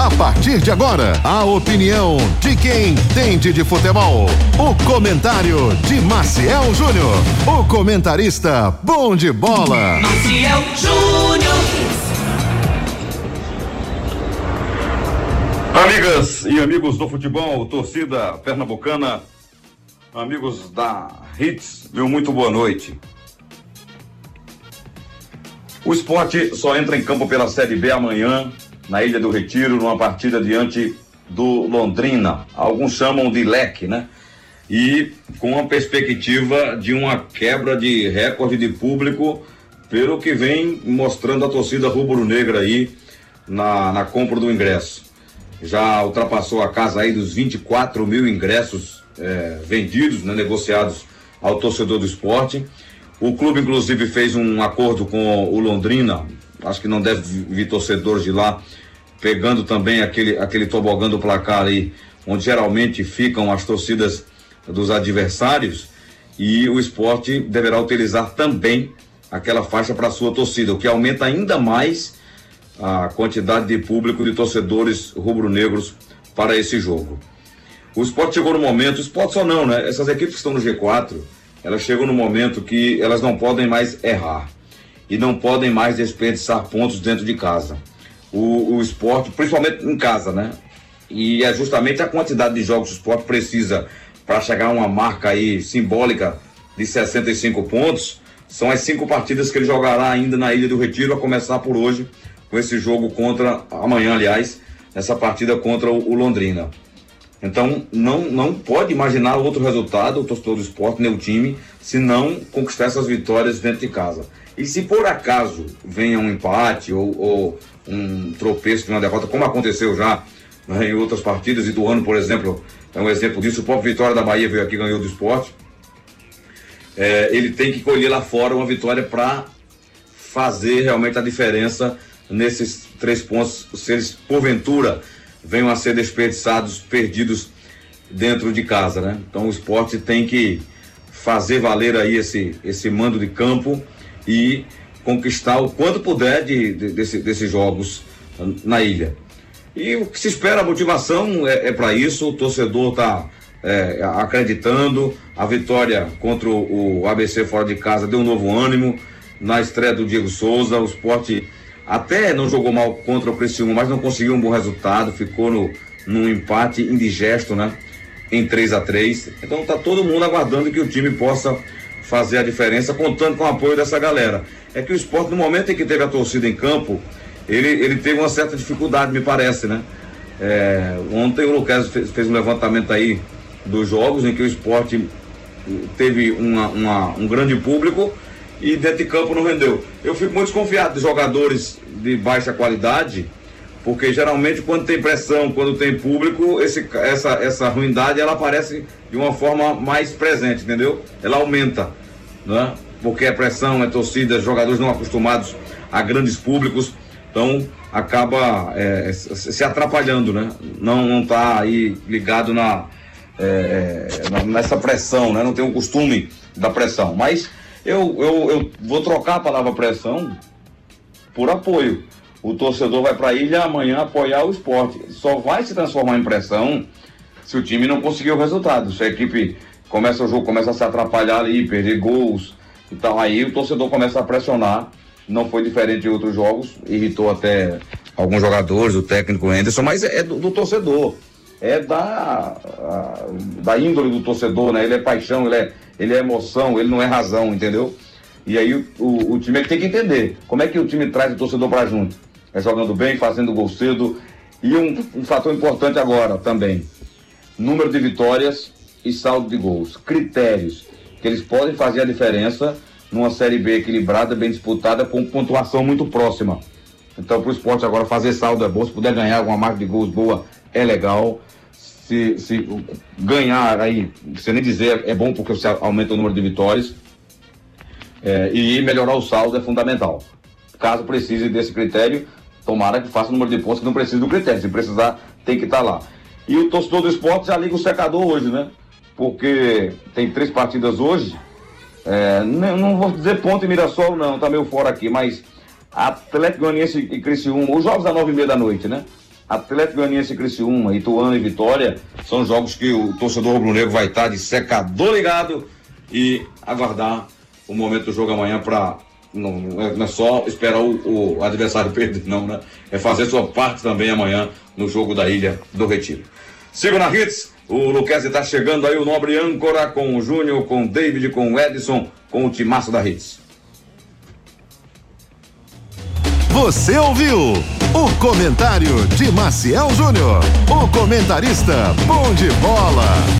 A partir de agora, a opinião de quem entende de futebol. O comentário de Maciel Júnior. O comentarista bom de bola. Maciel Júnior. Amigas e amigos do futebol, torcida pernambucana, amigos da Hits, meu muito boa noite. O esporte só entra em campo pela Série B amanhã, na Ilha do Retiro, numa partida diante do Londrina. Alguns chamam de leque, né? E com a perspectiva de uma quebra de recorde de público, pelo que vem mostrando a torcida rubro-negra aí na, na compra do ingresso. Já ultrapassou a casa aí dos 24 mil ingressos é, vendidos, né, negociados ao torcedor do esporte. O clube, inclusive, fez um acordo com o Londrina. Acho que não deve vir torcedores de lá, pegando também aquele, aquele tobogã do placar aí, onde geralmente ficam as torcidas dos adversários. E o esporte deverá utilizar também aquela faixa para sua torcida, o que aumenta ainda mais a quantidade de público de torcedores rubro-negros para esse jogo. O esporte chegou no momento, o esporte só não, né? Essas equipes que estão no G4, elas chegam no momento que elas não podem mais errar e não podem mais desperdiçar pontos dentro de casa. O, o esporte, principalmente em casa, né? E é justamente a quantidade de jogos que o esporte precisa para chegar a uma marca aí simbólica de 65 pontos. São as cinco partidas que ele jogará ainda na Ilha do Retiro, a começar por hoje, com esse jogo contra, amanhã, aliás, essa partida contra o Londrina. Então, não, não pode imaginar outro resultado, o torcedor do esporte, nem o time, se não conquistar essas vitórias dentro de casa. E se por acaso venha um empate ou, ou um tropeço de uma derrota, como aconteceu já né, em outras partidas, e do ano, por exemplo, é um exemplo disso, o próprio Vitória da Bahia veio aqui e ganhou do esporte. É, ele tem que colher lá fora uma vitória para fazer realmente a diferença nesses três pontos, se eles porventura venham a ser desperdiçados, perdidos dentro de casa, né? Então o esporte tem que fazer valer aí esse, esse mando de campo e conquistar o quanto puder de, de desse, desses jogos na ilha. E o que se espera, a motivação é, é para isso, o torcedor está é, acreditando, a vitória contra o, o ABC fora de casa deu um novo ânimo, na estreia do Diego Souza, o esporte até não jogou mal contra o Criciúma, mas não conseguiu um bom resultado, ficou no, num empate indigesto, né? Em 3 a 3 Então tá todo mundo aguardando que o time possa fazer a diferença, contando com o apoio dessa galera. É que o esporte, no momento em que teve a torcida em campo, ele, ele teve uma certa dificuldade, me parece, né? É, ontem o Lucas fez, fez, um levantamento aí dos jogos em que o esporte teve uma, uma, um grande público e dentro de campo não rendeu. Eu fico muito desconfiado de jogadores de baixa qualidade, porque geralmente quando tem pressão, quando tem público, esse, essa, essa ruindade ela aparece de uma forma mais presente, entendeu? Ela aumenta, né? Porque é pressão, é torcida, jogadores não acostumados a grandes públicos, então acaba é, se atrapalhando, né? Não, não tá aí ligado na, é, é nessa pressão, né? Não tem o costume da pressão, mas eu, eu, eu vou trocar a palavra pressão por apoio. O torcedor vai para a ilha amanhã apoiar o esporte. Só vai se transformar em pressão se o time não conseguir o resultado. Se a equipe começa o jogo, começa a se atrapalhar ali, perder gols e tal, aí o torcedor começa a pressionar. Não foi diferente de outros jogos, irritou até alguns jogadores, o técnico Anderson, mas é do, do torcedor é da, a, da índole do torcedor, né? Ele é paixão, ele é, ele é emoção, ele não é razão, entendeu? E aí o, o, o time é tem que entender como é que o time traz o torcedor para junto. É jogando bem, fazendo gol cedo. E um, um fator importante agora também: número de vitórias e saldo de gols. Critérios que eles podem fazer a diferença numa Série B equilibrada, bem disputada, com pontuação muito próxima. Então, para o esporte agora fazer saldo é bom. Se puder ganhar alguma marca de gols boa, é legal. Se, se ganhar aí, você nem dizer, é bom porque você aumenta o número de vitórias. É, e melhorar o saldo é fundamental. Caso precise desse critério, tomara que faça o número de pontos que não precisa do critério. Se precisar, tem que estar tá lá. E o torcedor do esporte já liga o secador hoje, né? Porque tem três partidas hoje. É, não, não, vou dizer ponto e Mirassol, não, tá meio fora aqui, mas Atlético Goianiense e Criciúma, os jogos da nove e meia da noite, né? Atlético Goianiense e Criciúma, Ituano e Vitória são jogos que o torcedor rubro-negro vai estar de secador ligado e aguardar o momento do jogo amanhã para não, não, é só esperar o, o, adversário perder, não, né? É fazer sua parte também amanhã no jogo da Ilha do Retiro. Siga na Hits, o Luquezzi está chegando aí, o nobre âncora com o Júnior, com o David, com o Edson, com o timaço da Hits. Você ouviu o comentário de Maciel Júnior, o comentarista bom de bola.